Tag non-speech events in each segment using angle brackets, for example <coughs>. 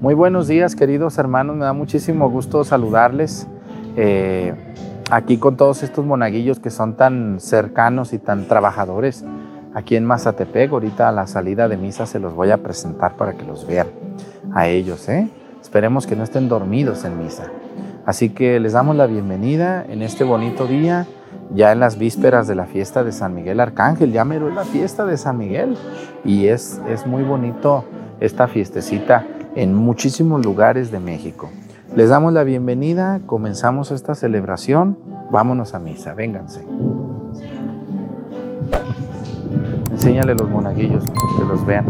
Muy buenos días, queridos hermanos. Me da muchísimo gusto saludarles eh, aquí con todos estos monaguillos que son tan cercanos y tan trabajadores aquí en Mazatepec. Ahorita a la salida de misa se los voy a presentar para que los vean a ellos. ¿eh? Esperemos que no estén dormidos en misa. Así que les damos la bienvenida en este bonito día, ya en las vísperas de la fiesta de San Miguel Arcángel. Ya mero es la fiesta de San Miguel y es, es muy bonito esta fiestecita en muchísimos lugares de México. Les damos la bienvenida, comenzamos esta celebración, vámonos a misa, vénganse. Enséñale los monaguillos, que los vean.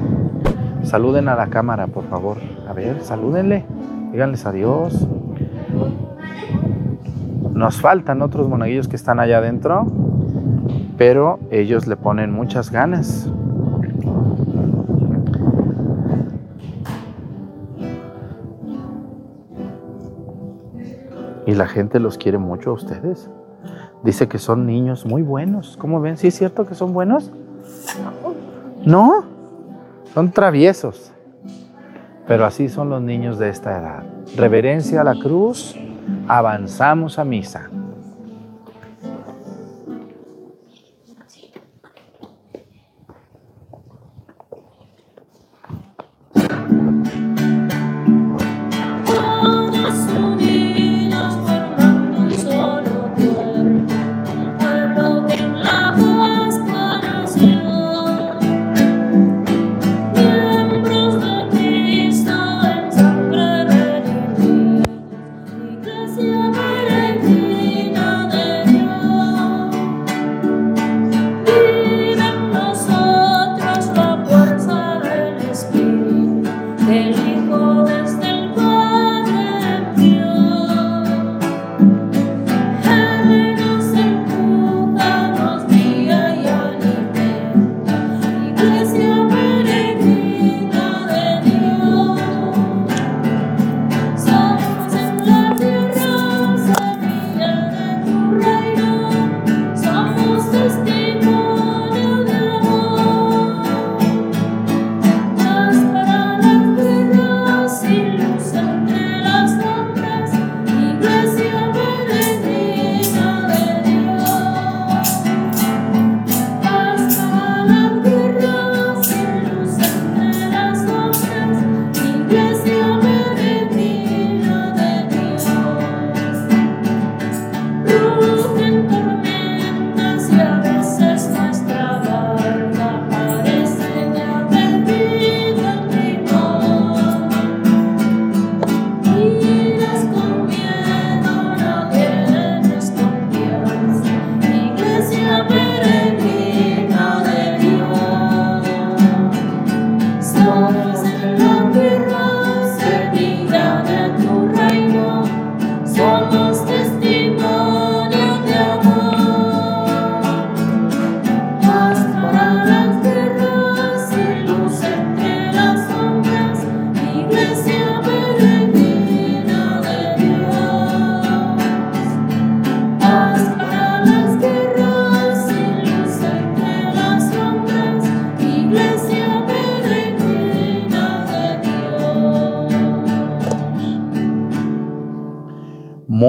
Saluden a la cámara, por favor. A ver, salúdenle, díganles adiós. Nos faltan otros monaguillos que están allá adentro, pero ellos le ponen muchas ganas. Y la gente los quiere mucho a ustedes. Dice que son niños muy buenos. ¿Cómo ven? ¿Sí es cierto que son buenos? ¿No? Son traviesos. Pero así son los niños de esta edad. Reverencia a la cruz, avanzamos a misa.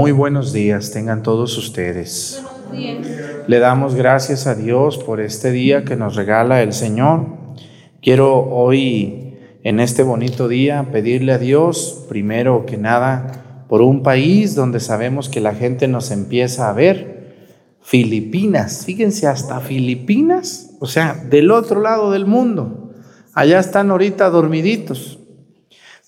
Buenos días tengan todos ustedes. Le damos gracias a Dios por este día que nos regala el Señor. Quiero hoy, en este bonito día, pedirle a Dios, primero que nada, por un país donde sabemos que la gente nos empieza a ver, Filipinas. Fíjense, hasta Filipinas, o sea, del otro lado del mundo. Allá están ahorita dormiditos.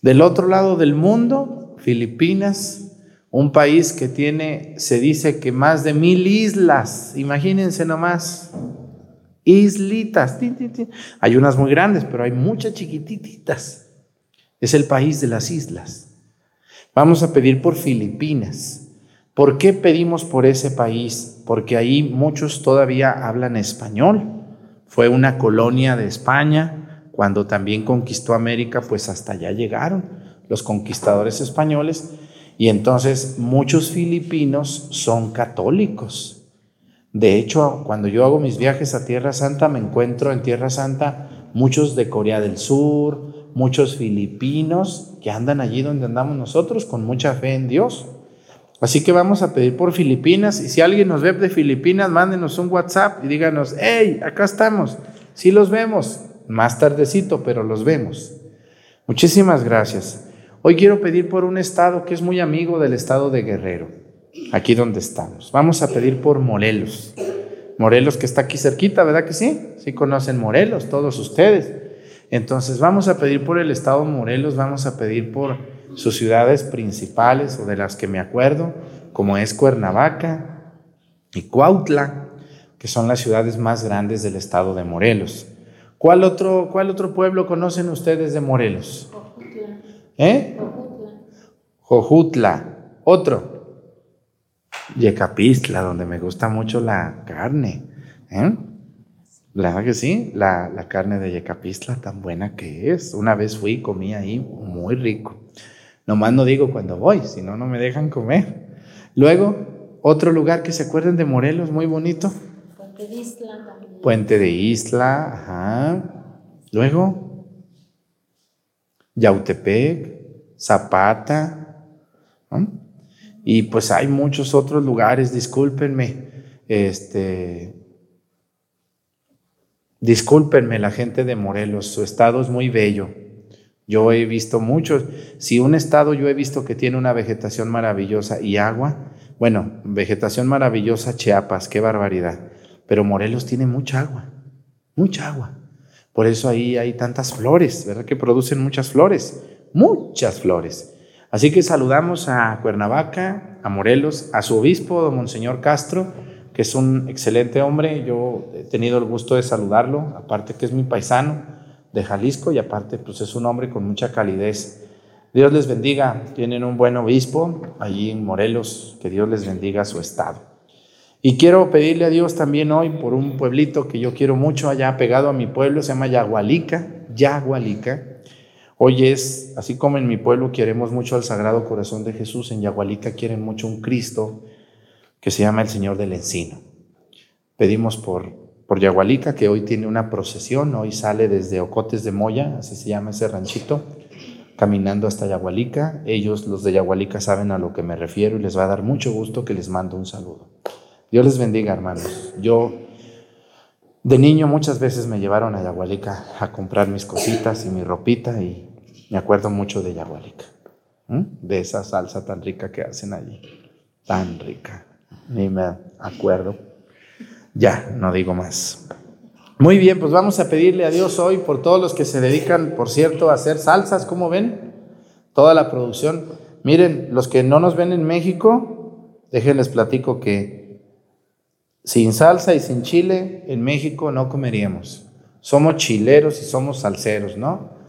Del otro lado del mundo, Filipinas, un país que tiene, se dice que más de mil islas, imagínense nomás, islitas. Hay unas muy grandes, pero hay muchas chiquititas. Es el país de las islas. Vamos a pedir por Filipinas. ¿Por qué pedimos por ese país? Porque ahí muchos todavía hablan español. Fue una colonia de España. Cuando también conquistó América, pues hasta allá llegaron los conquistadores españoles y entonces muchos filipinos son católicos. De hecho, cuando yo hago mis viajes a Tierra Santa, me encuentro en Tierra Santa muchos de Corea del Sur, muchos filipinos que andan allí donde andamos nosotros con mucha fe en Dios. Así que vamos a pedir por Filipinas y si alguien nos ve de Filipinas, mándenos un WhatsApp y díganos, hey, acá estamos, sí los vemos, más tardecito, pero los vemos. Muchísimas gracias. Hoy quiero pedir por un estado que es muy amigo del estado de Guerrero, aquí donde estamos. Vamos a pedir por Morelos. Morelos que está aquí cerquita, ¿verdad que sí? Sí conocen Morelos, todos ustedes. Entonces vamos a pedir por el estado de Morelos, vamos a pedir por sus ciudades principales o de las que me acuerdo, como es Cuernavaca y Cuautla, que son las ciudades más grandes del estado de Morelos. ¿Cuál otro, cuál otro pueblo conocen ustedes de Morelos? ¿Eh? Jojutla. Otro. Yecapistla, donde me gusta mucho la carne. ¿Eh? ¿Verdad que sí? La, la carne de Yecapistla tan buena que es. Una vez fui y comí ahí muy rico. Nomás no digo cuando voy, si no, no me dejan comer. Luego, otro lugar que se acuerden de Morelos, muy bonito. Puente de Isla también. Puente de Isla, ajá. Luego, Yautepec, Zapata. Y pues hay muchos otros lugares, discúlpenme. Este, discúlpenme la gente de Morelos, su estado es muy bello. Yo he visto muchos. Si un estado yo he visto que tiene una vegetación maravillosa y agua, bueno, vegetación maravillosa Chiapas, qué barbaridad. Pero Morelos tiene mucha agua, mucha agua. Por eso ahí hay tantas flores, ¿verdad? Que producen muchas flores, muchas flores. Así que saludamos a Cuernavaca, a Morelos, a su obispo, don Monseñor Castro, que es un excelente hombre. Yo he tenido el gusto de saludarlo, aparte que es mi paisano de Jalisco y aparte pues es un hombre con mucha calidez. Dios les bendiga, tienen un buen obispo allí en Morelos, que Dios les bendiga su estado. Y quiero pedirle a Dios también hoy por un pueblito que yo quiero mucho allá pegado a mi pueblo, se llama Yagualica, Yagualica. Hoy es, así como en mi pueblo queremos mucho al Sagrado Corazón de Jesús, en Yagualica quieren mucho un Cristo que se llama el Señor del Encino. Pedimos por por Yagualica, que hoy tiene una procesión, hoy sale desde Ocotes de Moya, así se llama ese ranchito, caminando hasta Yagualica. Ellos, los de Yagualica, saben a lo que me refiero y les va a dar mucho gusto que les mando un saludo. Dios les bendiga, hermanos. Yo, de niño, muchas veces me llevaron a Yagualica a comprar mis cositas y mi ropita y me acuerdo mucho de Yagualica, de esa salsa tan rica que hacen allí, tan rica. Ni me acuerdo ya, no digo más. Muy bien, pues vamos a pedirle a Dios hoy por todos los que se dedican, por cierto, a hacer salsas, ¿cómo ven? Toda la producción. Miren, los que no nos ven en México, déjenles platico que sin salsa y sin chile en México no comeríamos. Somos chileros y somos salseros, ¿no?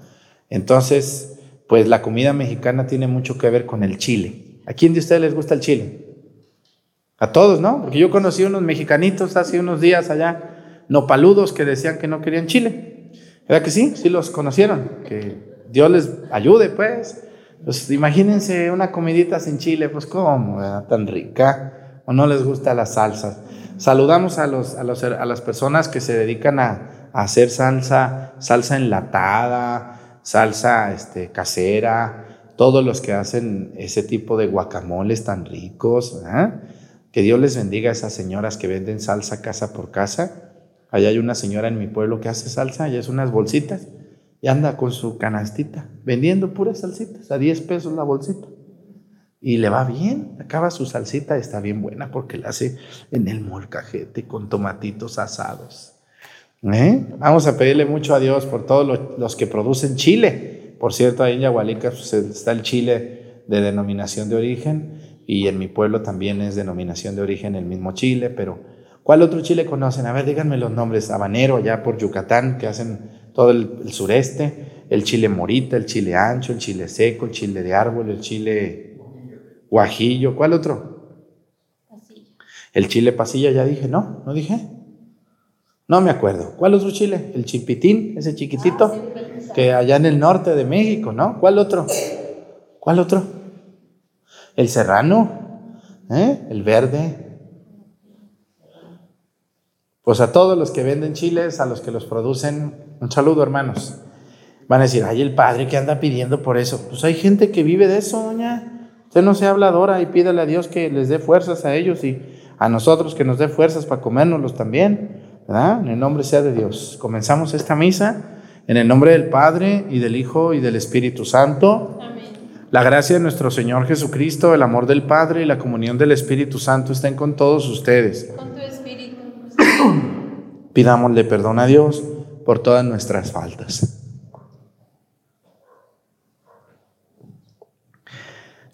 Entonces, pues la comida mexicana tiene mucho que ver con el chile. ¿A quién de ustedes les gusta el chile? A todos, ¿no? Porque yo conocí unos mexicanitos hace unos días allá, nopaludos, que decían que no querían chile. ¿Verdad que sí? Sí los conocieron. Que Dios les ayude, pues. Pues imagínense una comidita sin chile, pues cómo, ¿verdad? Tan rica. O no les gusta las salsas. Saludamos a, los, a, los, a las personas que se dedican a, hacer salsa, salsa enlatada, salsa este, casera, todos los que hacen ese tipo de guacamoles tan ricos. ¿verdad? Que Dios les bendiga a esas señoras que venden salsa casa por casa. Allá hay una señora en mi pueblo que hace salsa y es unas bolsitas y anda con su canastita vendiendo puras salsitas a 10 pesos la bolsita. Y le va bien, acaba su salsita, está bien buena porque la hace en el molcajete con tomatitos asados. ¿Eh? Vamos a pedirle mucho a Dios por todos los, que producen chile. Por cierto, ahí en Yagualica pues, está el chile de denominación de origen y en mi pueblo también es denominación de origen el mismo chile, pero ¿cuál otro chile conocen? A ver, díganme los nombres. Habanero, allá por Yucatán, que hacen todo el, sureste, el chile morita, el chile ancho, el chile seco, el chile de árbol, el chile guajillo. ¿Cuál otro? Pasilla. El chile pasilla, ya dije, ¿no? ¿No dije? No me acuerdo. ¿Cuál otro chile? El chipitín, ese chiquitito, ah, que allá en el norte de México, ¿no? ¿Cuál otro? ¿Cuál otro? el serrano, ¿eh? el verde. Pues a todos los que venden chiles, a los que los producen, un saludo hermanos. Van a decir, ay, el padre que anda pidiendo por eso. Pues hay gente que vive de eso, doña. Usted no sea habladora y pídale a Dios que les dé fuerzas a ellos y a nosotros que nos dé fuerzas para comérnoslos también. ¿verdad? En el nombre sea de Dios. Comenzamos esta misa en el nombre del Padre y del Hijo y del Espíritu Santo. Amén. La gracia de nuestro Señor Jesucristo, el amor del Padre y la comunión del Espíritu Santo estén con todos ustedes. Con tu espíritu. <coughs> Pidámosle perdón a Dios por todas nuestras faltas.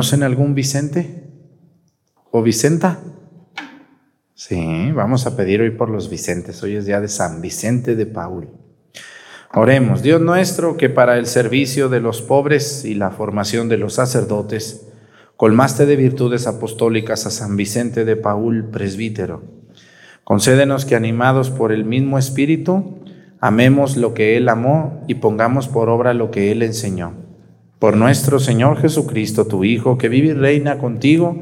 ¿Conocen algún Vicente o Vicenta? Sí, vamos a pedir hoy por los Vicentes. Hoy es día de San Vicente de Paul. Oremos, Dios nuestro, que para el servicio de los pobres y la formación de los sacerdotes, colmaste de virtudes apostólicas a San Vicente de Paul, presbítero. Concédenos que animados por el mismo Espíritu, amemos lo que Él amó y pongamos por obra lo que Él enseñó por nuestro Señor Jesucristo, tu Hijo, que vive y reina contigo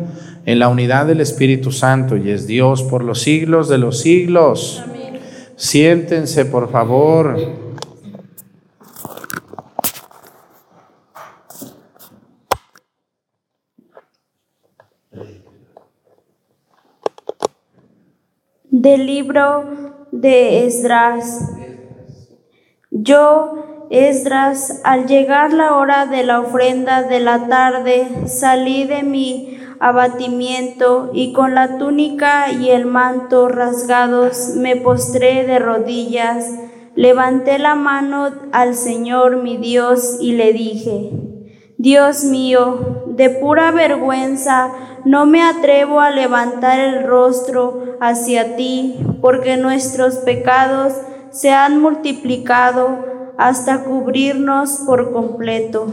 en la unidad del Espíritu Santo y es Dios por los siglos de los siglos. Siéntense, por favor. Del libro de Esdras. Yo Esdras, al llegar la hora de la ofrenda de la tarde, salí de mi abatimiento y con la túnica y el manto rasgados me postré de rodillas, levanté la mano al Señor mi Dios y le dije, Dios mío, de pura vergüenza no me atrevo a levantar el rostro hacia ti, porque nuestros pecados se han multiplicado hasta cubrirnos por completo.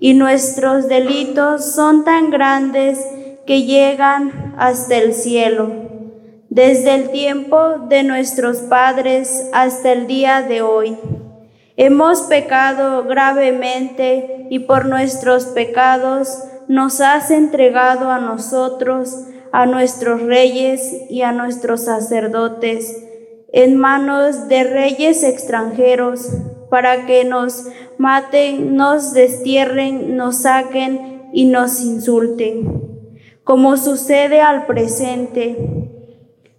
Y nuestros delitos son tan grandes que llegan hasta el cielo, desde el tiempo de nuestros padres hasta el día de hoy. Hemos pecado gravemente y por nuestros pecados nos has entregado a nosotros, a nuestros reyes y a nuestros sacerdotes, en manos de reyes extranjeros para que nos maten, nos destierren, nos saquen y nos insulten, como sucede al presente.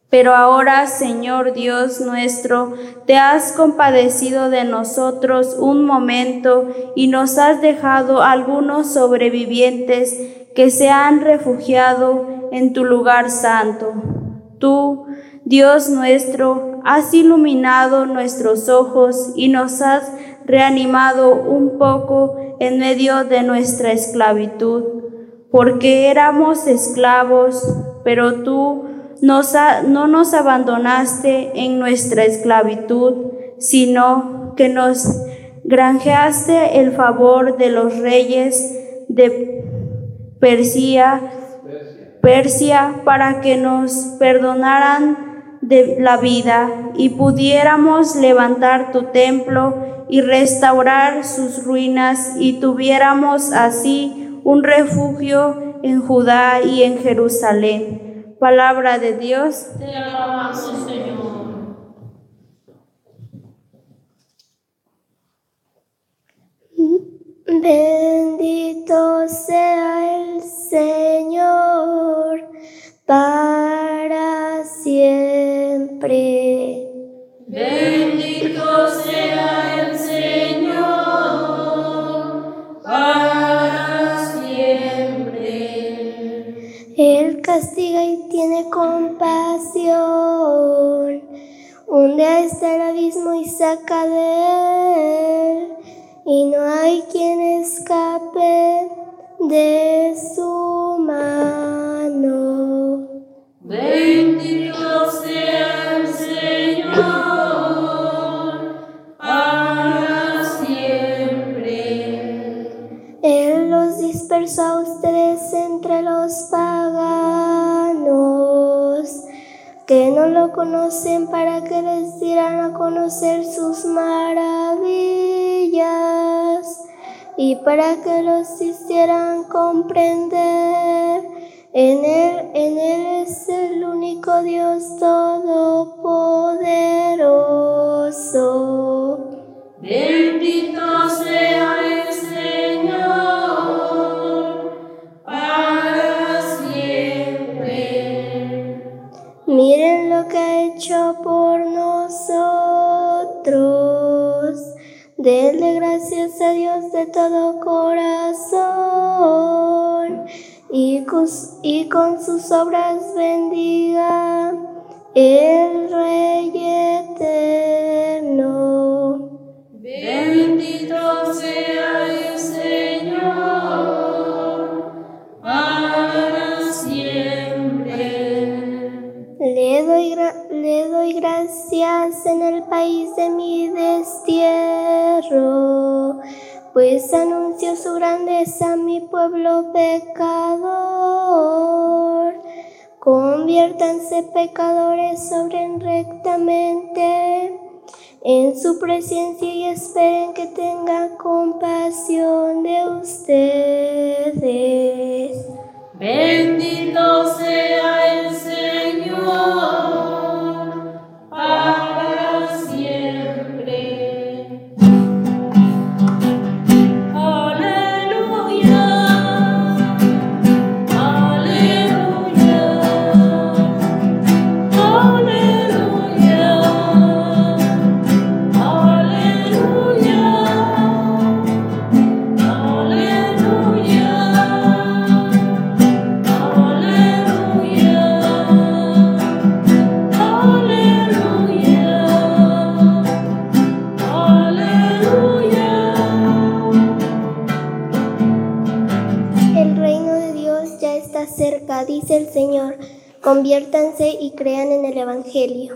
Pero ahora, Señor Dios nuestro, te has compadecido de nosotros un momento y nos has dejado algunos sobrevivientes que se han refugiado en tu lugar santo. Tú, Dios nuestro, has iluminado nuestros ojos y nos has reanimado un poco en medio de nuestra esclavitud, porque éramos esclavos, pero tú no nos abandonaste en nuestra esclavitud, sino que nos granjeaste el favor de los reyes de Persia, Persia para que nos perdonaran de la vida y pudiéramos levantar tu templo y restaurar sus ruinas y tuviéramos así un refugio en Judá y en Jerusalén. Palabra de Dios. Te alabamos, Señor. Bendito sea el Señor para siempre. Bendito sea el Señor para siempre. Él castiga y tiene compasión. Hunde a este el abismo y saca de él. Y no hay quien escape de su mano. Bendito sea el Señor para siempre. Él los dispersó a ustedes entre los paganos que no lo conocen para que les dieran a conocer sus maravillas y para que los hicieran comprender. En él, en él es el único Dios todopoderoso. Bendito sea el Señor para siempre. Miren lo que ha hecho por Denle gracias a Dios de todo corazón y con, sus obras bendiga el Rey. Le doy, gracias en el país de mi destierro, pues anuncio su grandeza a mi pueblo pecador. Conviértanse pecadores, obren rectamente en su presencia y esperen que tenga compasión de ustedes. Bendito sea el Señor Conviértanse y crean en el Evangelio.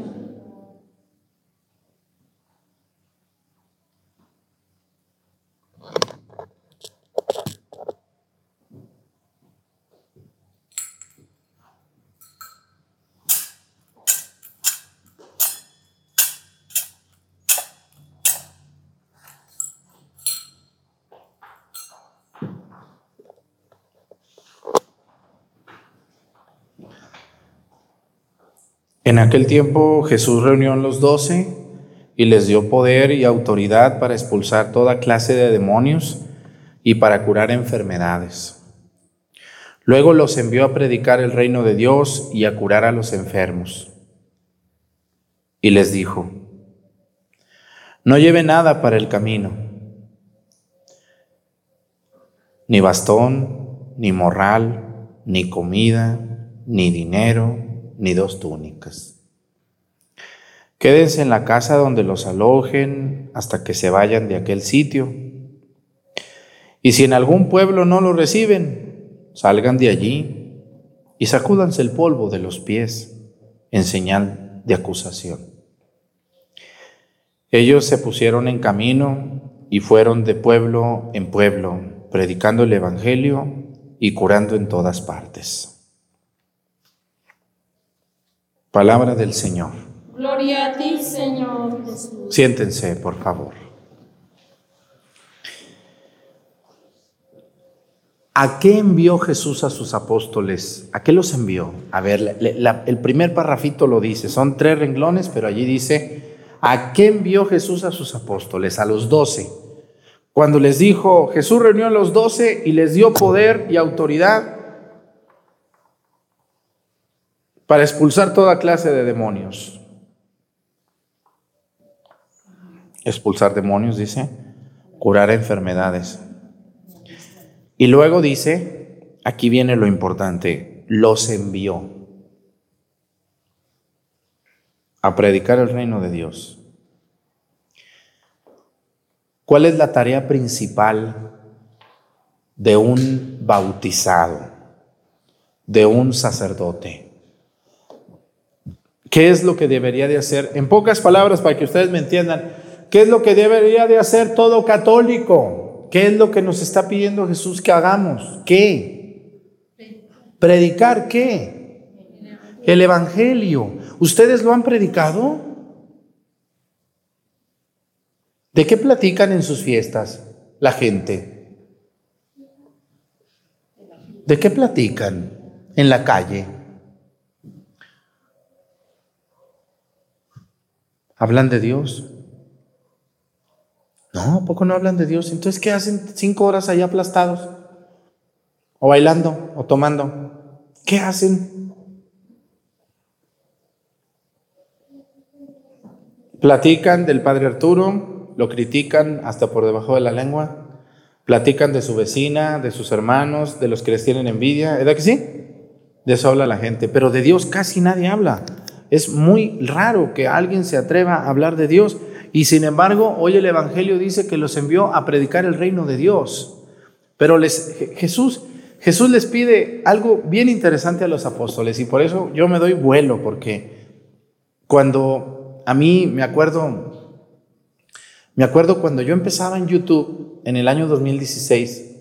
En aquel tiempo Jesús reunió a los doce y les dio poder y autoridad para expulsar toda clase de demonios y para curar enfermedades. Luego los envió a predicar el reino de Dios y a curar a los enfermos. Y les dijo, no lleve nada para el camino, ni bastón, ni morral, ni comida, ni dinero, ni dos túnicas. Quédense en la casa donde los alojen hasta que se vayan de aquel sitio. Y si en algún pueblo no lo reciben, salgan de allí y sacúdanse el polvo de los pies en señal de acusación. Ellos se pusieron en camino y fueron de pueblo en pueblo, predicando el Evangelio y curando en todas partes. Palabra del Señor. Gloria a ti, Señor Jesús. Siéntense, por favor. ¿A qué envió Jesús a sus apóstoles? ¿A qué los envió? A ver, la- la- el primer parrafito lo dice, son tres renglones, pero allí dice, ¿a qué envió Jesús a sus apóstoles? A los doce. Cuando les dijo, Jesús reunió a los doce y les dio poder y autoridad para expulsar toda clase de demonios. Expulsar demonios, dice, curar enfermedades. Y luego dice, aquí viene lo importante, los envió a predicar el reino de Dios. ¿Cuál es la tarea principal de un bautizado, de un sacerdote? ¿Qué es lo que debería de hacer? En pocas palabras, para que ustedes me entiendan, ¿qué es lo que debería de hacer todo católico? ¿Qué es lo que nos está pidiendo Jesús que hagamos? ¿Qué? ¿Predicar qué? El Evangelio. ¿Ustedes lo han predicado? ¿De qué platican en sus fiestas la gente? ¿De qué platican en la calle? ¿Hablan de Dios? No, ¿a poco no hablan de Dios? Entonces, ¿qué hacen cinco horas allá aplastados? ¿O bailando? ¿O tomando? ¿Qué hacen? Platican del Padre Arturo, lo critican hasta por debajo de la lengua, platican de su vecina, de sus hermanos, de los que les tienen envidia, ¿verdad que sí? De eso habla la gente, pero de Dios casi nadie habla. Es muy raro que alguien se atreva a hablar de Dios y sin embargo hoy el Evangelio dice que los envió a predicar el reino de Dios. Pero Jesús, Jesús les pide algo bien interesante a los apóstoles y por eso yo me doy vuelo porque cuando a mí me acuerdo, me acuerdo cuando yo empezaba en YouTube en el año 2016,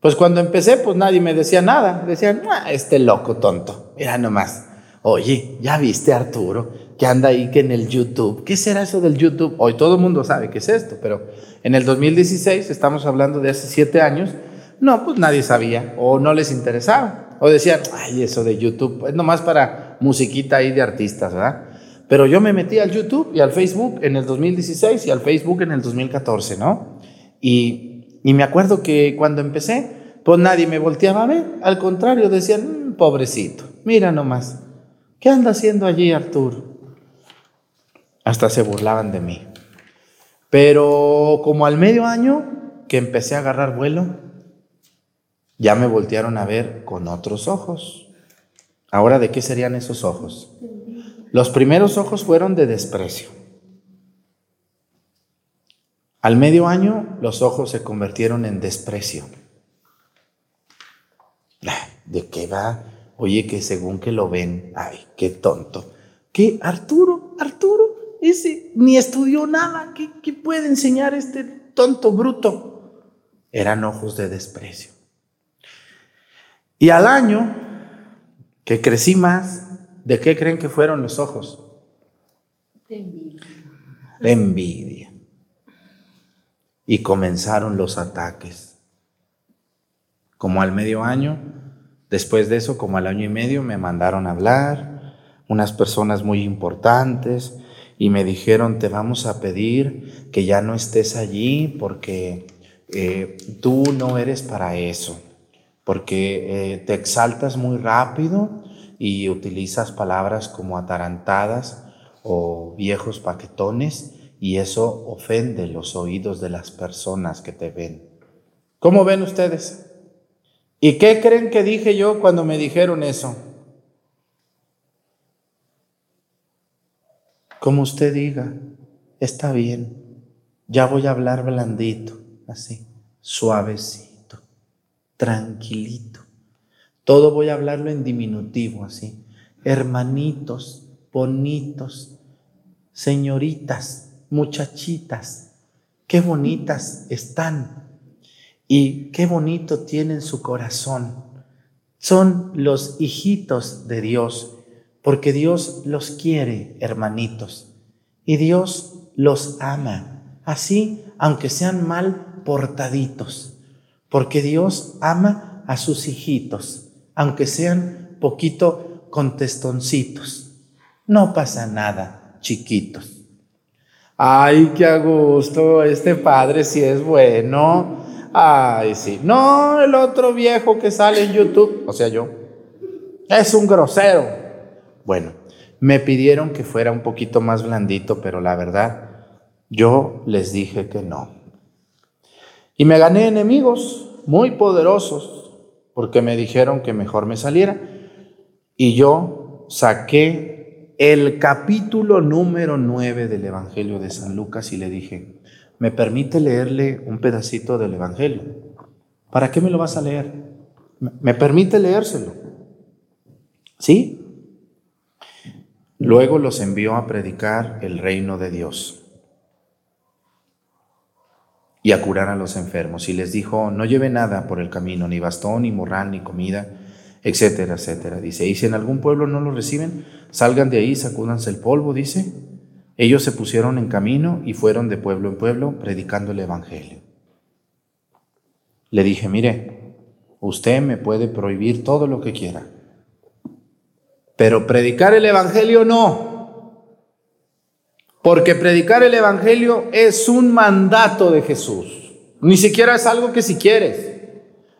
pues cuando empecé pues nadie me decía nada, decían, ah, este loco tonto, mira nomás. Oye, ¿ya viste Arturo que anda ahí que en el YouTube? ¿Qué será eso del YouTube? Hoy todo el mundo sabe qué es esto, pero en el 2016, estamos hablando de hace siete años, no, pues nadie sabía o no les interesaba. O decían, ay, eso de YouTube es nomás para musiquita ahí de artistas, ¿verdad? Pero yo me metí al YouTube y al Facebook en el 2016 y al Facebook en el 2014, ¿no? Y, y me acuerdo que cuando empecé, pues nadie me volteaba a ver. Al contrario, decían, "Mm, pobrecito, mira nomás. ¿Qué anda haciendo allí Arturo? Hasta se burlaban de mí. Pero como al medio año que empecé a agarrar vuelo, ya me voltearon a ver con otros ojos. Ahora, ¿de qué serían esos ojos? Los primeros ojos fueron de desprecio. Al medio año, los ojos se convirtieron en desprecio. ¿De qué va? Oye, que según que lo ven, ay, qué tonto. ¿Qué? Arturo, Arturo, ese ni estudió nada. ¿Qué, qué puede enseñar este tonto bruto? Eran ojos de desprecio. Y al año que crecí más, ¿de qué creen que fueron los ojos? De envidia. Y comenzaron los ataques. Como al medio año, después de eso, como al año y medio, me mandaron a hablar unas personas muy importantes y me dijeron, te vamos a pedir que ya no estés allí porque eh, tú no eres para eso, porque eh, te exaltas muy rápido y utilizas palabras como atarantadas o viejos paquetones y eso ofende los oídos de las personas que te ven. ¿Cómo ven ustedes? ¿Y qué creen que dije yo cuando me dijeron eso? como usted diga, está bien, ya voy a hablar blandito, así, suavecito, tranquilito. Todo voy a hablarlo en diminutivo, así. Hermanitos, bonitos, señoritas, muchachitas, qué bonitas están y qué bonito tienen su corazón. Son los hijitos de Dios, porque Dios los quiere, hermanitos, y Dios los ama, así aunque sean mal portaditos, porque Dios ama a sus hijitos, aunque sean poquito contestoncitos. No pasa nada, chiquitos. Ay, qué a gusto, este padre si es bueno. Ay, sí. No, el otro viejo que sale en YouTube, o sea, yo, es un grosero. Bueno, me pidieron que fuera un poquito más blandito, pero la verdad, yo les dije que no. Y me gané enemigos muy poderosos, porque me dijeron que mejor me saliera. Y yo saqué el capítulo número 9 del Evangelio de San Lucas y le dije, ¿me permite leerle un pedacito del Evangelio? ¿Para qué me lo vas a leer? ¿Me permite leérselo? ¿Sí? Luego los envió a predicar el reino de Dios y a curar a los enfermos. Y les dijo, no lleve nada por el camino, ni bastón, ni morral, ni comida etcétera, etcétera. Dice, y si en algún pueblo no lo reciben, salgan de ahí, sacúdanse el polvo, dice. Ellos se pusieron en camino y fueron de pueblo en pueblo predicando el Evangelio. Le dije, mire, usted me puede prohibir todo lo que quiera, pero predicar el Evangelio no. Porque predicar el Evangelio es un mandato de Jesús. Ni siquiera es algo que si quieres.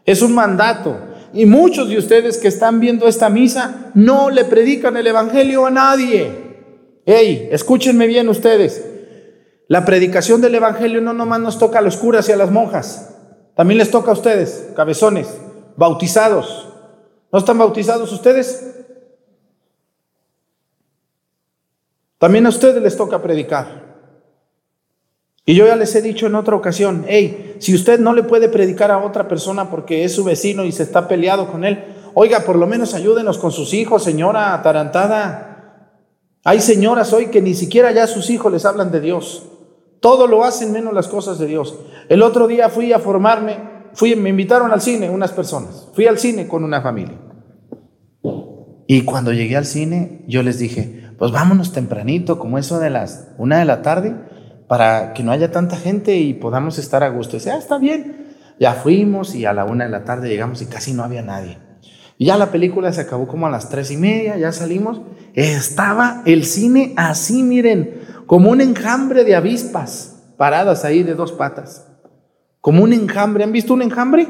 Es un mandato. Y muchos de ustedes que están viendo esta misa no le predican el Evangelio a nadie. Hey, escúchenme bien ustedes. La predicación del Evangelio no nomás nos toca a los curas y a las monjas. También les toca a ustedes, cabezones, bautizados. ¿No están bautizados ustedes? También a ustedes les toca predicar. Y yo ya les he dicho en otra ocasión, hey, si usted no le puede predicar a otra persona porque es su vecino y se está peleado con él, oiga, por lo menos ayúdenos con sus hijos, señora atarantada. Hay señoras hoy que ni siquiera ya sus hijos les hablan de Dios. Todo lo hacen menos las cosas de Dios. El otro día fui a formarme, fui, me invitaron al cine unas personas. Fui al cine con una familia. Y cuando llegué al cine, yo les dije, pues vámonos tempranito, como eso de las una de la tarde para que no haya tanta gente y podamos estar a gusto. Y dice, ah, está bien. Ya fuimos y a la una de la tarde llegamos y casi no había nadie. Y ya la película se acabó como a las tres y media, ya salimos. Estaba el cine así, miren, como un enjambre de avispas paradas ahí de dos patas. Como un enjambre. ¿Han visto un enjambre?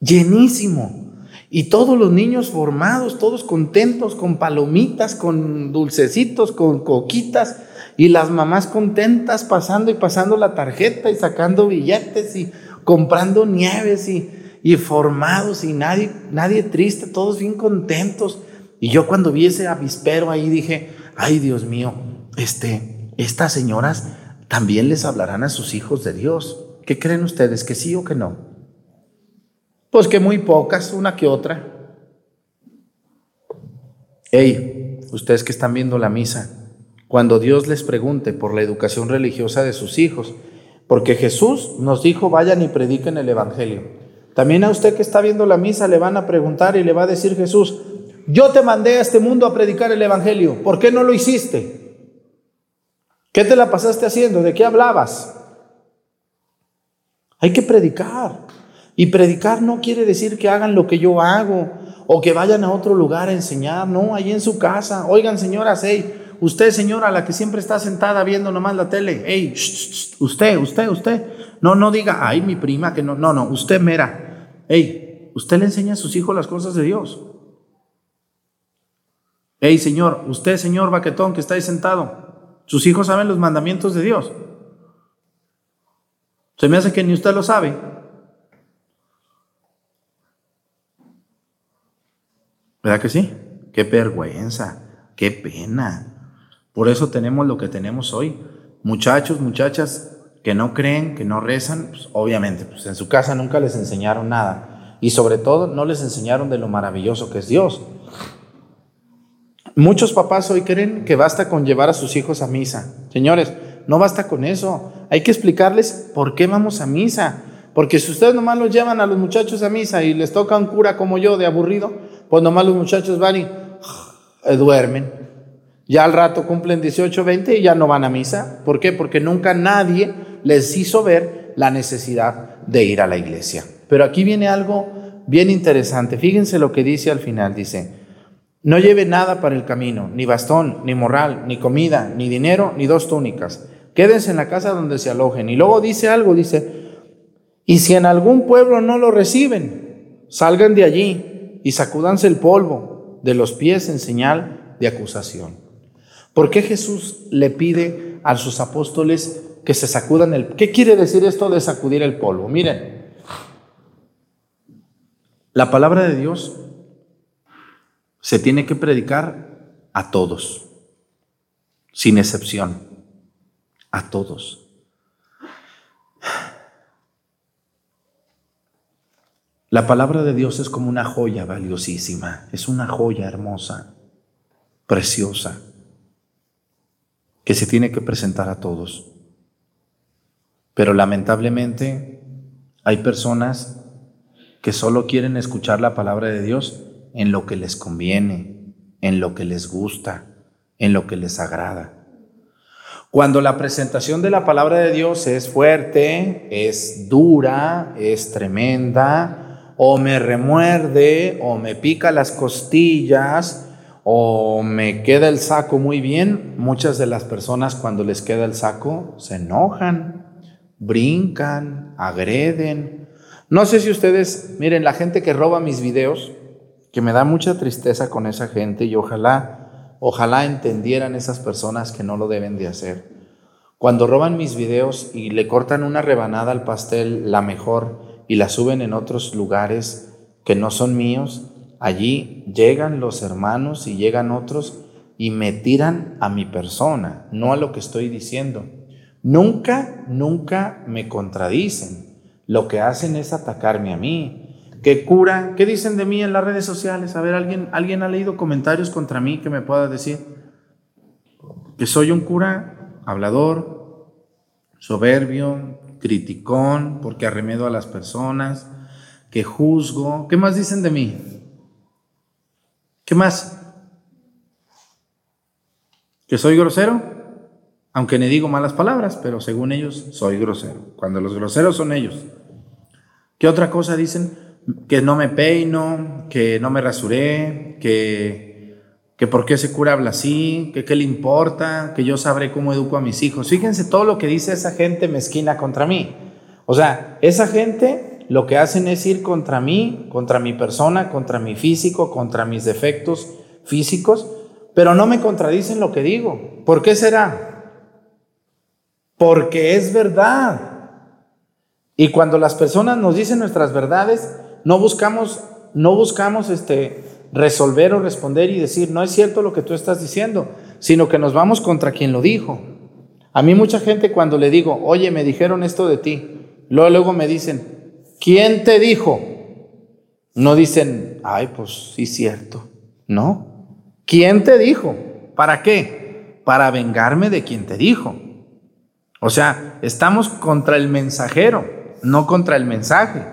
Llenísimo. Y todos los niños formados, todos contentos, con palomitas, con dulcecitos, con coquitas, y las mamás contentas pasando y pasando la tarjeta y sacando billetes y comprando nieves y, y formados y nadie, nadie triste, todos bien contentos. Y yo cuando vi ese avispero ahí dije, ay Dios mío, este, estas señoras también les hablarán a sus hijos de Dios. ¿Qué creen ustedes? ¿Que sí o que no? Pues que muy pocas, una que otra. Hey, ustedes que están viendo la misa, cuando Dios les pregunte por la educación religiosa de sus hijos, porque Jesús nos dijo, vayan y prediquen el Evangelio. También a usted que está viendo la misa le van a preguntar y le va a decir Jesús, yo te mandé a este mundo a predicar el Evangelio, ¿por qué no lo hiciste? ¿Qué te la pasaste haciendo? ¿De qué hablabas? Hay que predicar. Y predicar no quiere decir que hagan lo que yo hago o que vayan a otro lugar a enseñar, no, ahí en su casa. Oigan, señoras, hey, usted, señora, la que siempre está sentada viendo nomás la tele, hey, usted, usted, usted. No, no diga, ay, mi prima, que no, no, no, usted mera. Hey, usted le enseña a sus hijos las cosas de Dios. Hey, señor, usted, señor baquetón, que está ahí sentado, sus hijos saben los mandamientos de Dios. Se me hace que ni usted lo sabe. ¿Verdad que sí? Qué vergüenza. Qué pena. Por eso tenemos lo que tenemos hoy. Muchachos, muchachas que no creen, que no rezan, pues, obviamente, pues en su casa nunca les enseñaron nada. Y sobre todo no les enseñaron de lo maravilloso que es Dios. Muchos papás hoy creen que basta con llevar a sus hijos a misa. Señores, no basta con eso. Hay que explicarles por qué vamos a misa. Porque si ustedes nomás los llevan a los muchachos a misa y les toca un cura como yo de aburrido, pues nomás los muchachos van y eh, duermen. Ya al rato cumplen 18, 20 y ya no van a misa. ¿Por qué? Porque nunca nadie les hizo ver la necesidad de ir a la iglesia. Pero aquí viene algo bien interesante. Fíjense lo que dice al final. Dice, no lleve nada para el camino, ni bastón, ni morral, ni comida, ni dinero, ni dos túnicas. Quédense en la casa donde se alojen. Y luego dice algo, dice, y si en algún pueblo no lo reciben, salgan de allí y sacúdanse el polvo de los pies en señal de acusación. ¿Por qué Jesús le pide a sus apóstoles que se sacudan el... ¿Qué quiere decir esto de sacudir el polvo? Miren, la palabra de Dios se tiene que predicar a todos, sin excepción, a todos. La palabra de Dios es como una joya valiosísima, es una joya hermosa, preciosa, que se tiene que presentar a todos. Pero lamentablemente hay personas que solo quieren escuchar la palabra de Dios en lo que les conviene, en lo que les gusta, en lo que les agrada. Cuando la presentación de la palabra de Dios es fuerte, es dura, es tremenda, o me remuerde, o me pica las costillas, o me queda el saco muy bien, muchas de las personas cuando les queda el saco se enojan, brincan, agreden. No sé si ustedes, miren, la gente que roba mis videos, que me da mucha tristeza con esa gente y ojalá, ojalá entendieran esas personas que no lo deben de hacer. Cuando roban mis videos y le cortan una rebanada al pastel, la mejor, y la suben en otros lugares que no son míos, allí llegan los hermanos y llegan otros y me tiran a mi persona, no a lo que estoy diciendo. Nunca, nunca me contradicen. Lo que hacen es atacarme a mí, ¿Qué cura? ¿Qué dicen de mí en las redes sociales? A ver, ¿alguien, ¿alguien ha leído comentarios contra mí que me pueda decir? Que soy un cura hablador, soberbio, criticón, porque arremedo a las personas, que juzgo. ¿Qué más dicen de mí? ¿Qué más? ¿Que soy grosero? Aunque me digo malas palabras, pero según ellos soy grosero. Cuando los groseros son ellos. ¿Qué otra cosa dicen? que no me peino, que no me rasuré, que, que por qué ese cura habla así, que qué le importa, que yo sabré cómo educo a mis hijos. Fíjense todo lo que dice esa gente mezquina contra mí. O sea, esa gente lo que hacen es ir contra mí, contra mi persona, contra mi físico, contra mis defectos físicos, pero no me contradicen lo que digo. ¿Por qué será? Porque es verdad. Y cuando las personas nos dicen nuestras verdades, no buscamos, no buscamos este, resolver o responder y decir, no es cierto lo que tú estás diciendo, sino que nos vamos contra quien lo dijo. A mí mucha gente cuando le digo, oye, me dijeron esto de ti, luego, luego me dicen, ¿quién te dijo? No dicen, ay, pues sí, cierto. No. ¿Quién te dijo? ¿Para qué? Para vengarme de quien te dijo. O sea, estamos contra el mensajero, no contra el mensaje.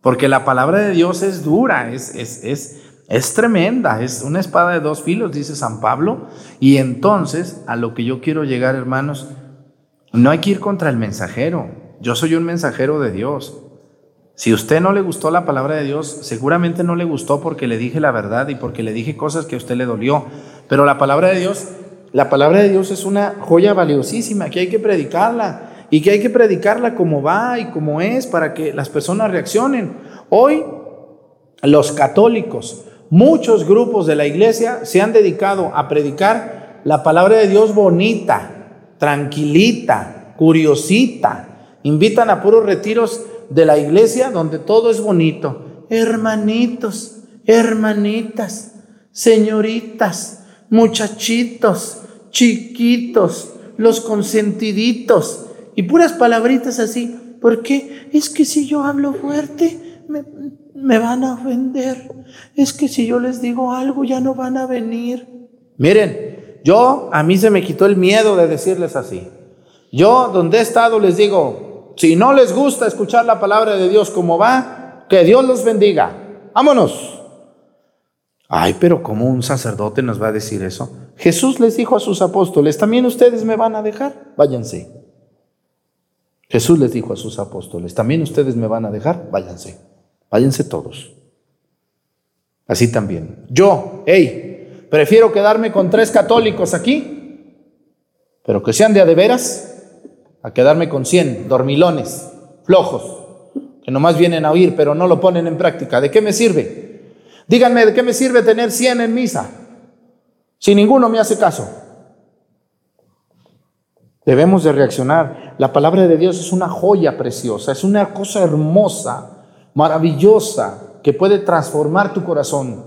Porque la palabra de Dios es dura, es, es, es, es tremenda, es una espada de dos filos, dice San Pablo. Y entonces, a lo que yo quiero llegar, hermanos, no hay que ir contra el mensajero. Yo soy un mensajero de Dios. Si usted no le gustó la palabra de Dios, seguramente no le gustó porque le dije la verdad y porque le dije cosas que a usted le dolió. Pero la palabra de Dios, la palabra de Dios es una joya valiosísima que hay que predicarla y que hay que predicarla como va y como es para que las personas reaccionen. Hoy los católicos, muchos grupos de la iglesia se han dedicado a predicar la palabra de Dios bonita, tranquilita, curiosita. Invitan a puros retiros de la iglesia donde todo es bonito. Hermanitos, hermanitas, señoritas, muchachitos, chiquitos, los consentiditos y puras palabritas así. ¿Por qué? Es que si yo hablo fuerte, me, me van a ofender. Es que si yo les digo algo, ya no van a venir. Miren, yo, a mí se me quitó el miedo de decirles así. Yo, donde he estado, les digo, si no les gusta escuchar la palabra de Dios como va, que Dios los bendiga. Vámonos. Ay, pero ¿cómo un sacerdote nos va a decir eso? Jesús les dijo a sus apóstoles, también ustedes me van a dejar, váyanse. Jesús les dijo a sus apóstoles, también ustedes me van a dejar, váyanse. Váyanse todos. Así también. Yo, hey, prefiero quedarme con tres católicos aquí, pero que sean de a de veras, a quedarme con cien dormilones, flojos, que nomás vienen a oír, pero no lo ponen en práctica. ¿De qué me sirve? Díganme, ¿de qué me sirve tener 100 en misa si ninguno me hace caso? Debemos de reaccionar. La palabra de Dios es una joya preciosa, es una cosa hermosa, maravillosa, que puede transformar tu corazón.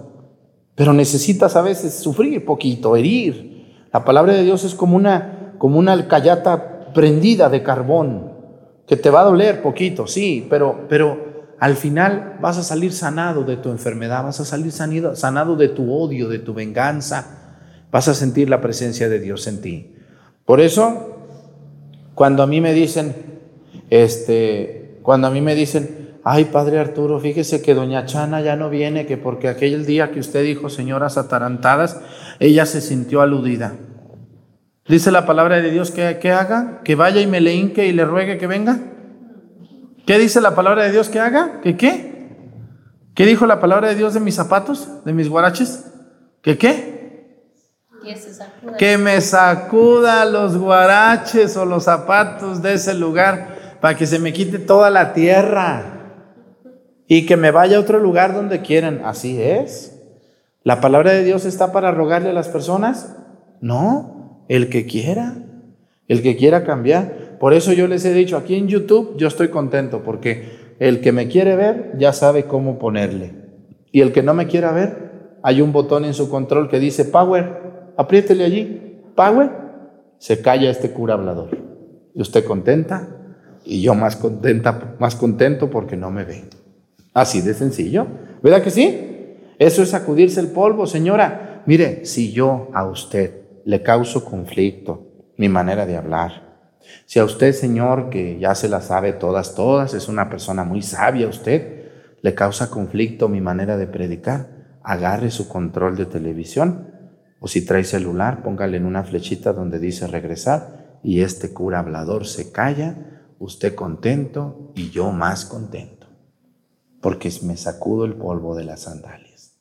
Pero necesitas a veces sufrir poquito, herir. La palabra de Dios es como una, como una alcayata prendida de carbón, que te va a doler poquito, sí, pero, pero al final vas a salir sanado de tu enfermedad, vas a salir sanado, sanado de tu odio, de tu venganza, vas a sentir la presencia de Dios en ti. Por eso, cuando a mí me dicen, este, cuando a mí me dicen, ay Padre Arturo, fíjese que doña Chana ya no viene, que porque aquel día que usted dijo señoras atarantadas, ella se sintió aludida. Dice la palabra de Dios que, que haga, que vaya y me le hinque y le ruegue que venga. ¿Qué dice la palabra de Dios que haga? ¿Que qué? ¿Qué dijo la palabra de Dios de mis zapatos, de mis guaraches? ¿Que qué? Que me sacuda los guaraches o los zapatos de ese lugar para que se me quite toda la tierra y que me vaya a otro lugar donde quieran. Así es. ¿La palabra de Dios está para rogarle a las personas? No, el que quiera, el que quiera cambiar. Por eso yo les he dicho, aquí en YouTube yo estoy contento porque el que me quiere ver ya sabe cómo ponerle. Y el que no me quiera ver, hay un botón en su control que dice Power, apriétele allí, Power, se calla este cura hablador. Y usted contenta y yo más contenta, más contento porque no me ve. Así de sencillo. ¿Verdad que sí? Eso es sacudirse el polvo, señora. Mire, si yo a usted le causo conflicto, mi manera de hablar, si a usted, Señor, que ya se la sabe todas, todas, es una persona muy sabia usted, le causa conflicto mi manera de predicar, agarre su control de televisión o si trae celular, póngale en una flechita donde dice regresar y este cura hablador se calla, usted contento y yo más contento, porque me sacudo el polvo de las sandalias.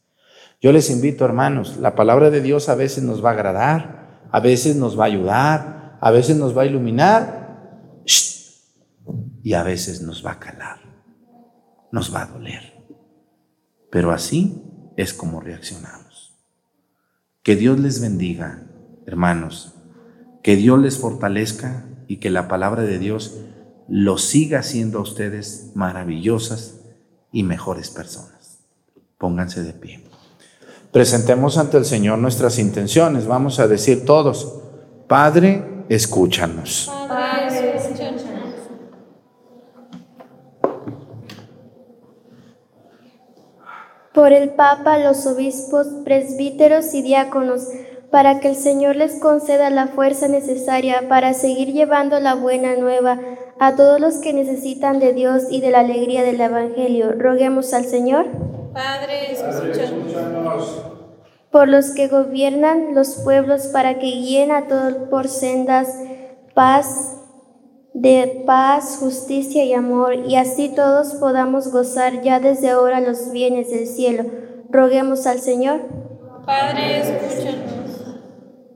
Yo les invito, hermanos, la palabra de Dios a veces nos va a agradar, a veces nos va a ayudar, a veces nos va a iluminar y a veces nos va a calar, nos va a doler. Pero así es como reaccionamos. Que Dios les bendiga, hermanos, que Dios les fortalezca y que la palabra de Dios los siga haciendo a ustedes maravillosas y mejores personas. Pónganse de pie. Presentemos ante el Señor nuestras intenciones. Vamos a decir todos, Padre, escúchanos. Por el Papa, los obispos, presbíteros y diáconos, para que el Señor les conceda la fuerza necesaria para seguir llevando la buena nueva a todos los que necesitan de Dios y de la alegría del Evangelio. Roguemos al Señor. Padre, escúchanos por los que gobiernan los pueblos para que guíen a todos por sendas paz, de paz, justicia y amor, y así todos podamos gozar ya desde ahora los bienes del cielo. Roguemos al Señor. Padre, escúchanos.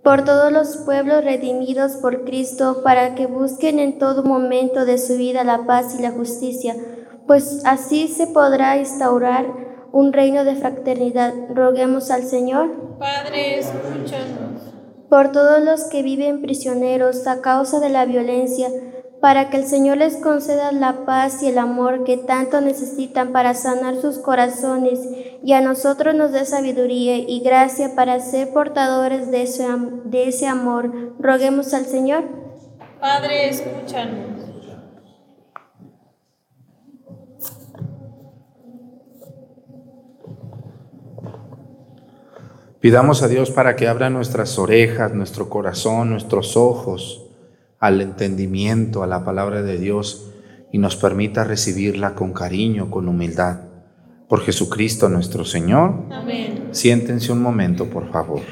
Por todos los pueblos redimidos por Cristo, para que busquen en todo momento de su vida la paz y la justicia, pues así se podrá instaurar un reino de fraternidad. Roguemos al Señor. Padre, escúchanos. Por todos los que viven prisioneros a causa de la violencia, para que el Señor les conceda la paz y el amor que tanto necesitan para sanar sus corazones y a nosotros nos dé sabiduría y gracia para ser portadores de ese, de ese amor. Roguemos al Señor. Padre, escúchanos. Pidamos a Dios para que abra nuestras orejas, nuestro corazón, nuestros ojos al entendimiento, a la palabra de Dios y nos permita recibirla con cariño, con humildad. Por Jesucristo nuestro Señor. Amén. Siéntense un momento, por favor.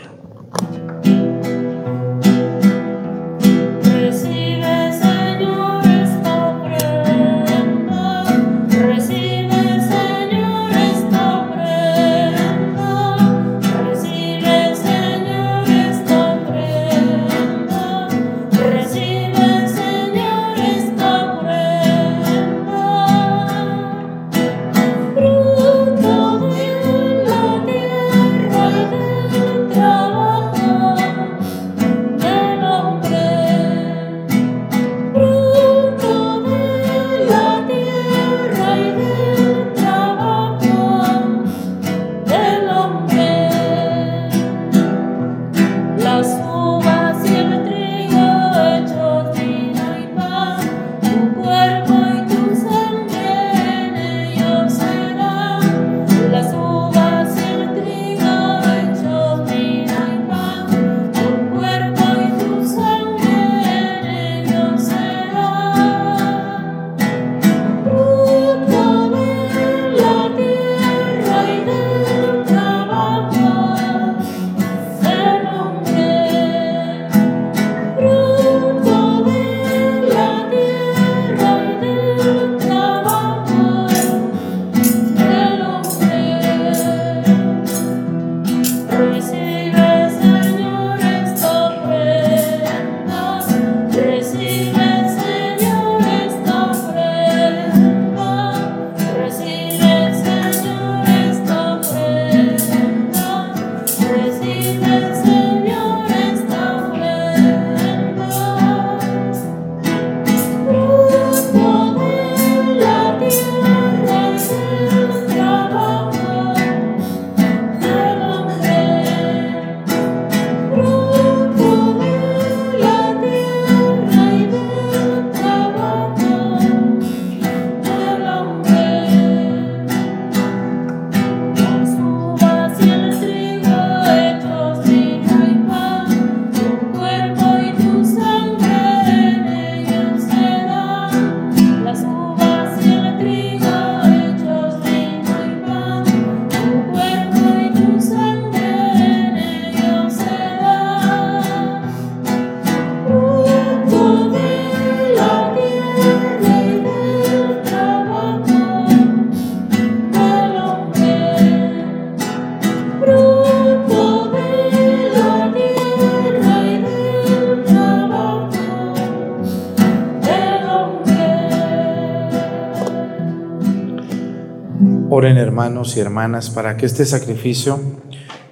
Hermanos y hermanas para que este sacrificio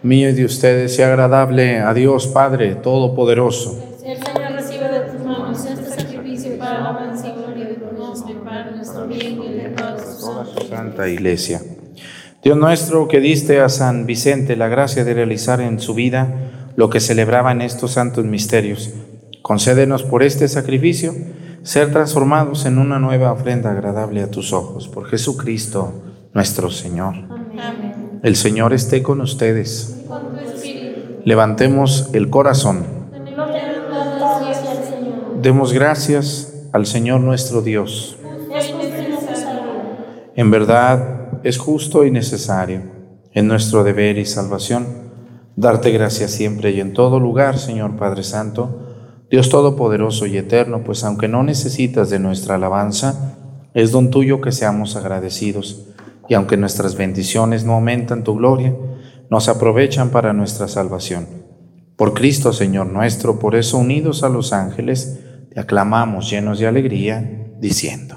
mío y de ustedes sea agradable a Dios Padre Todopoderoso. El Señor recibe de tus manos este sacrificio para la alabanza y gloria de tu nombre, para nuestro bien y el de toda su santa iglesia. Dios nuestro, que diste a San Vicente la gracia de realizar en su vida lo que celebraba en estos santos misterios, concédenos por este sacrificio ser transformados en una nueva ofrenda agradable a tus ojos. Por Jesucristo nuestro Señor. Amén. El Señor esté con ustedes. Con. Levantemos el corazón. Demos gracias al Señor nuestro Dios. En verdad es justo y necesario, en nuestro deber y salvación, darte gracias siempre y en todo lugar, Señor Padre Santo, Dios Todopoderoso y Eterno, pues aunque no necesitas de nuestra alabanza, es don tuyo que seamos agradecidos, y aunque nuestras bendiciones no aumentan tu gloria, nos aprovechan para nuestra salvación. Por Cristo, Señor nuestro, por eso unidos a los ángeles, te aclamamos llenos de alegría, diciendo.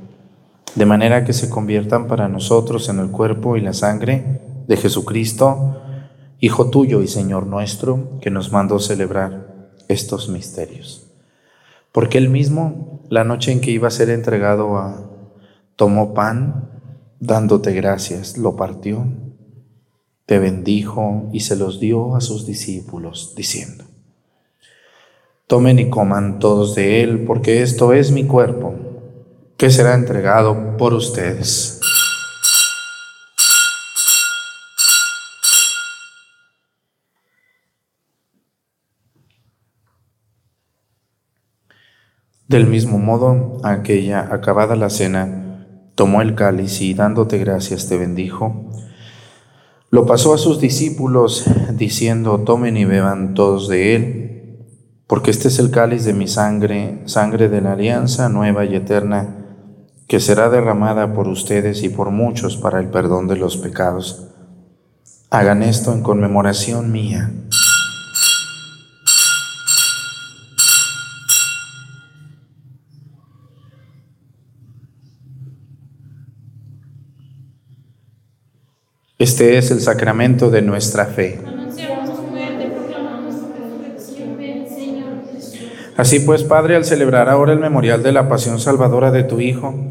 de manera que se conviertan para nosotros en el cuerpo y la sangre de Jesucristo, Hijo tuyo y Señor nuestro, que nos mandó celebrar estos misterios. Porque él mismo, la noche en que iba a ser entregado a, tomó pan, dándote gracias, lo partió, te bendijo y se los dio a sus discípulos, diciendo, Tomen y coman todos de él, porque esto es mi cuerpo que será entregado por ustedes. Del mismo modo, aquella, acabada la cena, tomó el cáliz y dándote gracias te bendijo. Lo pasó a sus discípulos diciendo, tomen y beban todos de él, porque este es el cáliz de mi sangre, sangre de la alianza nueva y eterna que será derramada por ustedes y por muchos para el perdón de los pecados. Hagan esto en conmemoración mía. Este es el sacramento de nuestra fe. Así pues, Padre, al celebrar ahora el memorial de la pasión salvadora de tu Hijo,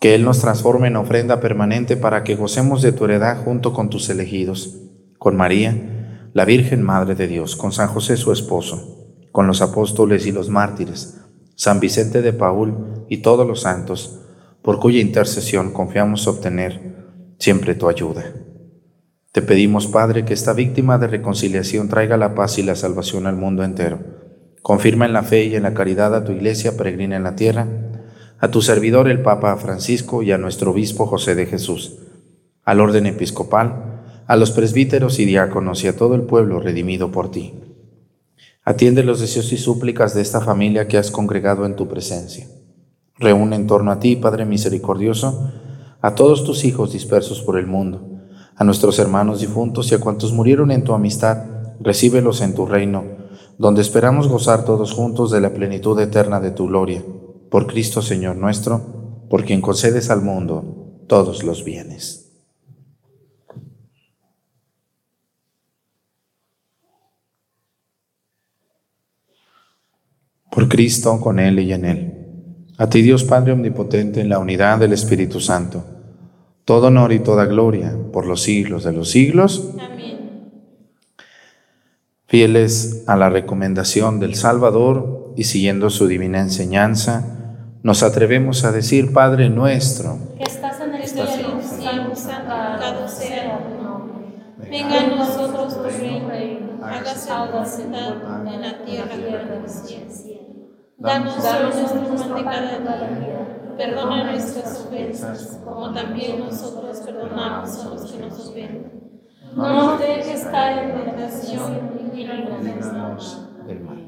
Que Él nos transforme en ofrenda permanente para que gocemos de tu heredad junto con tus elegidos, con María, la Virgen Madre de Dios, con San José su esposo, con los apóstoles y los mártires, San Vicente de Paul y todos los santos, por cuya intercesión confiamos obtener siempre tu ayuda. Te pedimos, Padre, que esta víctima de reconciliación traiga la paz y la salvación al mundo entero Confirma en la fe y en la caridad a tu iglesia peregrina en la tierra, a tu servidor el Papa Francisco y a nuestro obispo José de Jesús, al orden episcopal, a los presbíteros y diáconos y a todo el pueblo redimido por ti. Atiende los deseos y súplicas de esta familia que has congregado en tu presencia. Reúne en torno a ti, Padre misericordioso, a todos tus hijos dispersos por el mundo, a nuestros hermanos difuntos y a cuantos murieron en tu amistad, recíbelos en tu reino donde esperamos gozar todos juntos de la plenitud eterna de tu gloria, por Cristo Señor nuestro, por quien concedes al mundo todos los bienes. Por Cristo, con Él y en Él. A ti Dios Padre Omnipotente, en la unidad del Espíritu Santo, todo honor y toda gloria por los siglos de los siglos. Amén. Fieles a la recomendación del Salvador y siguiendo su divina enseñanza, nos atrevemos a decir, Padre nuestro, que estás en el cielo, santificado sea tu nombre. Venga a nosotros tu reino, hágase tu voluntad en la tierra y en el cielo. Danos hoy nuestro pan de cada día. Perdona nuestras ofensas, como también nosotros perdonamos a los que nos ofenden. no nos dejes caer en tentación y líbranos del mal.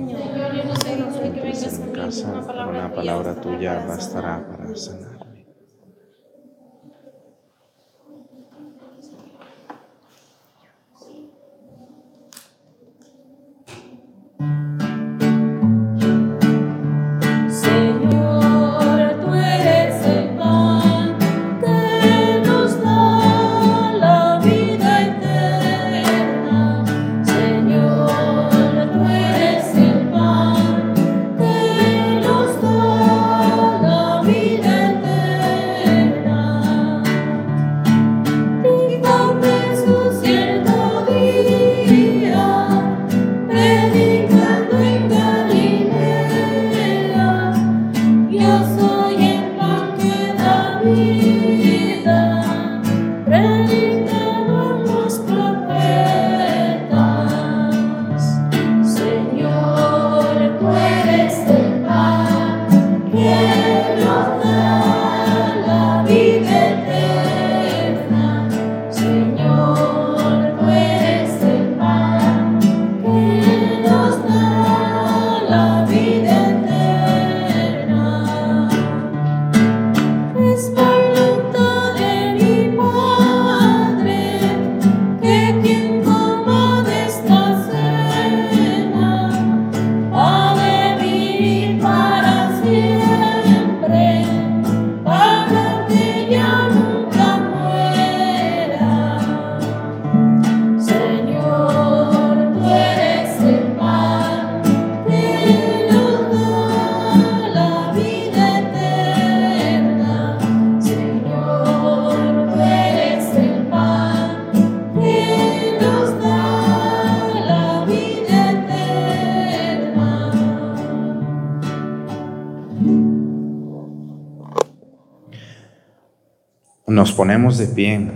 de pie,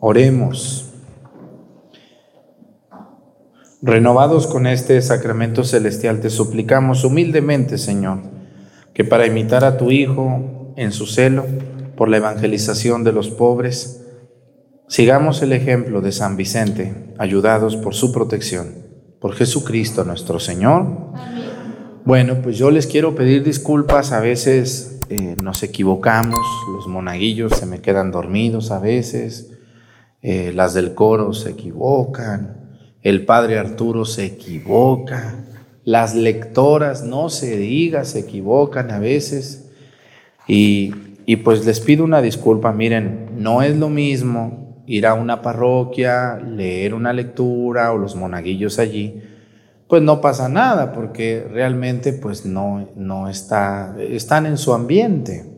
oremos. Renovados con este sacramento celestial, te suplicamos humildemente, Señor, que para imitar a tu Hijo en su celo por la evangelización de los pobres, sigamos el ejemplo de San Vicente, ayudados por su protección. Por Jesucristo nuestro Señor. Amén. Bueno, pues yo les quiero pedir disculpas, a veces eh, nos equivocamos, los monaguillos se me quedan dormidos a veces, eh, las del coro se equivocan, el padre Arturo se equivoca, las lectoras, no se diga, se equivocan a veces. Y, y pues les pido una disculpa, miren, no es lo mismo ir a una parroquia, leer una lectura o los monaguillos allí, pues no pasa nada porque realmente pues no, no está, están en su ambiente.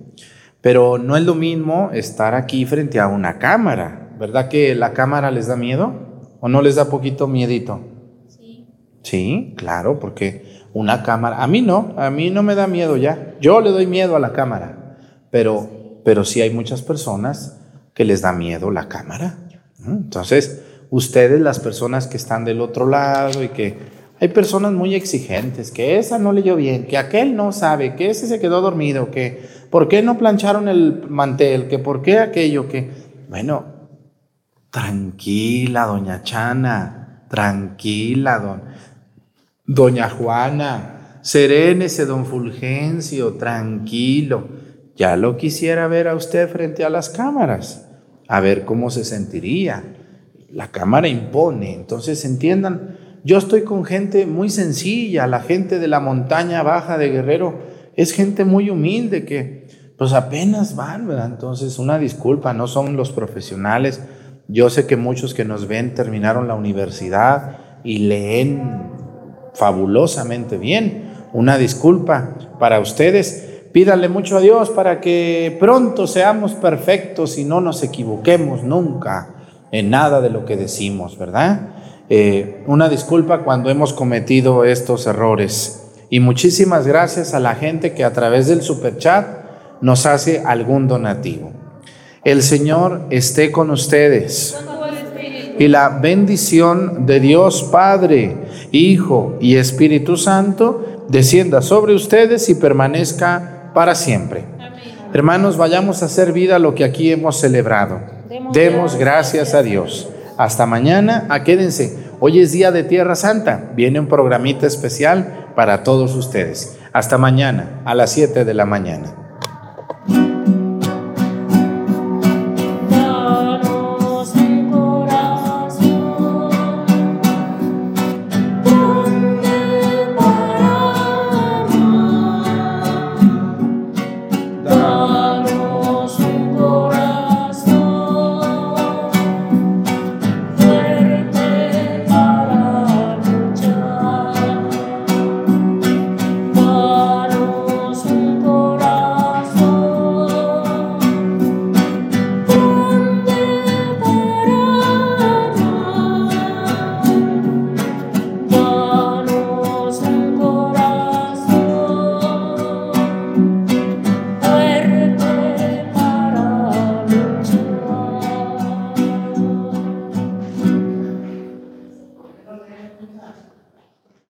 Pero no es lo mismo estar aquí frente a una cámara. ¿Verdad que la cámara les da miedo? ¿O no les da poquito miedito? Sí. Sí, claro, porque una cámara, a mí no, a mí no me da miedo ya. Yo le doy miedo a la cámara, pero, pero sí hay muchas personas que les da miedo la cámara. Entonces, ustedes, las personas que están del otro lado y que hay personas muy exigentes, que esa no leyó bien, que aquel no sabe, que ese se quedó dormido, que por qué no plancharon el mantel, que por qué aquello, que... Bueno, tranquila, doña Chana, tranquila, don, doña Juana, serénese, don Fulgencio, tranquilo. Ya lo quisiera ver a usted frente a las cámaras, a ver cómo se sentiría. La cámara impone, entonces entiendan yo estoy con gente muy sencilla, la gente de la montaña baja de Guerrero es gente muy humilde que pues apenas van, ¿verdad? Entonces una disculpa, no son los profesionales. Yo sé que muchos que nos ven terminaron la universidad y leen fabulosamente bien. Una disculpa para ustedes. Pídale mucho a Dios para que pronto seamos perfectos y no nos equivoquemos nunca en nada de lo que decimos, ¿verdad? Eh, una disculpa cuando hemos cometido estos errores. Y muchísimas gracias a la gente que a través del superchat nos hace algún donativo. El Señor esté con ustedes. Y la bendición de Dios Padre, Hijo y Espíritu Santo descienda sobre ustedes y permanezca para siempre. Hermanos, vayamos a hacer vida lo que aquí hemos celebrado. Demos gracias a Dios. Hasta mañana, ah, quédense. Hoy es día de Tierra Santa. Viene un programita especial para todos ustedes. Hasta mañana, a las 7 de la mañana.